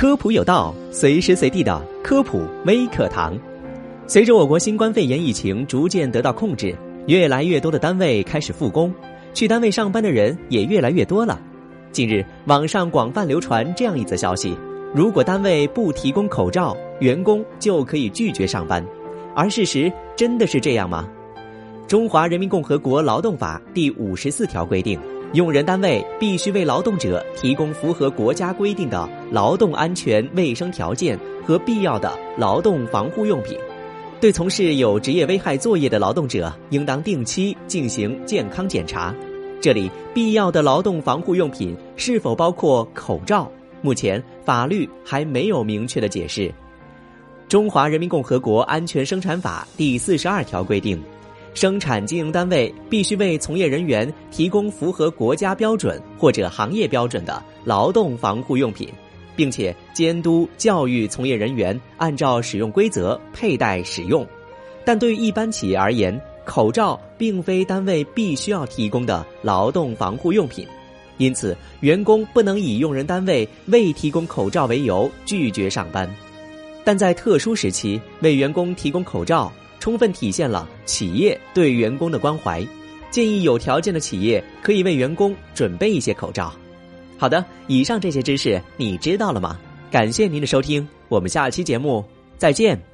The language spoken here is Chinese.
科普有道，随时随地的科普微课堂。随着我国新冠肺炎疫情逐渐得到控制，越来越多的单位开始复工，去单位上班的人也越来越多了。近日，网上广泛流传这样一则消息：如果单位不提供口罩，员工就可以拒绝上班。而事实真的是这样吗？中华人民共和国劳动法第五十四条规定。用人单位必须为劳动者提供符合国家规定的劳动安全卫生条件和必要的劳动防护用品。对从事有职业危害作业的劳动者，应当定期进行健康检查。这里必要的劳动防护用品是否包括口罩？目前法律还没有明确的解释。《中华人民共和国安全生产法》第四十二条规定。生产经营单位必须为从业人员提供符合国家标准或者行业标准的劳动防护用品，并且监督教育从业人员按照使用规则佩戴使用。但对于一般企业而言，口罩并非单位必须要提供的劳动防护用品，因此员工不能以用人单位未提供口罩为由拒绝上班。但在特殊时期，为员工提供口罩。充分体现了企业对员工的关怀，建议有条件的企业可以为员工准备一些口罩。好的，以上这些知识你知道了吗？感谢您的收听，我们下期节目再见。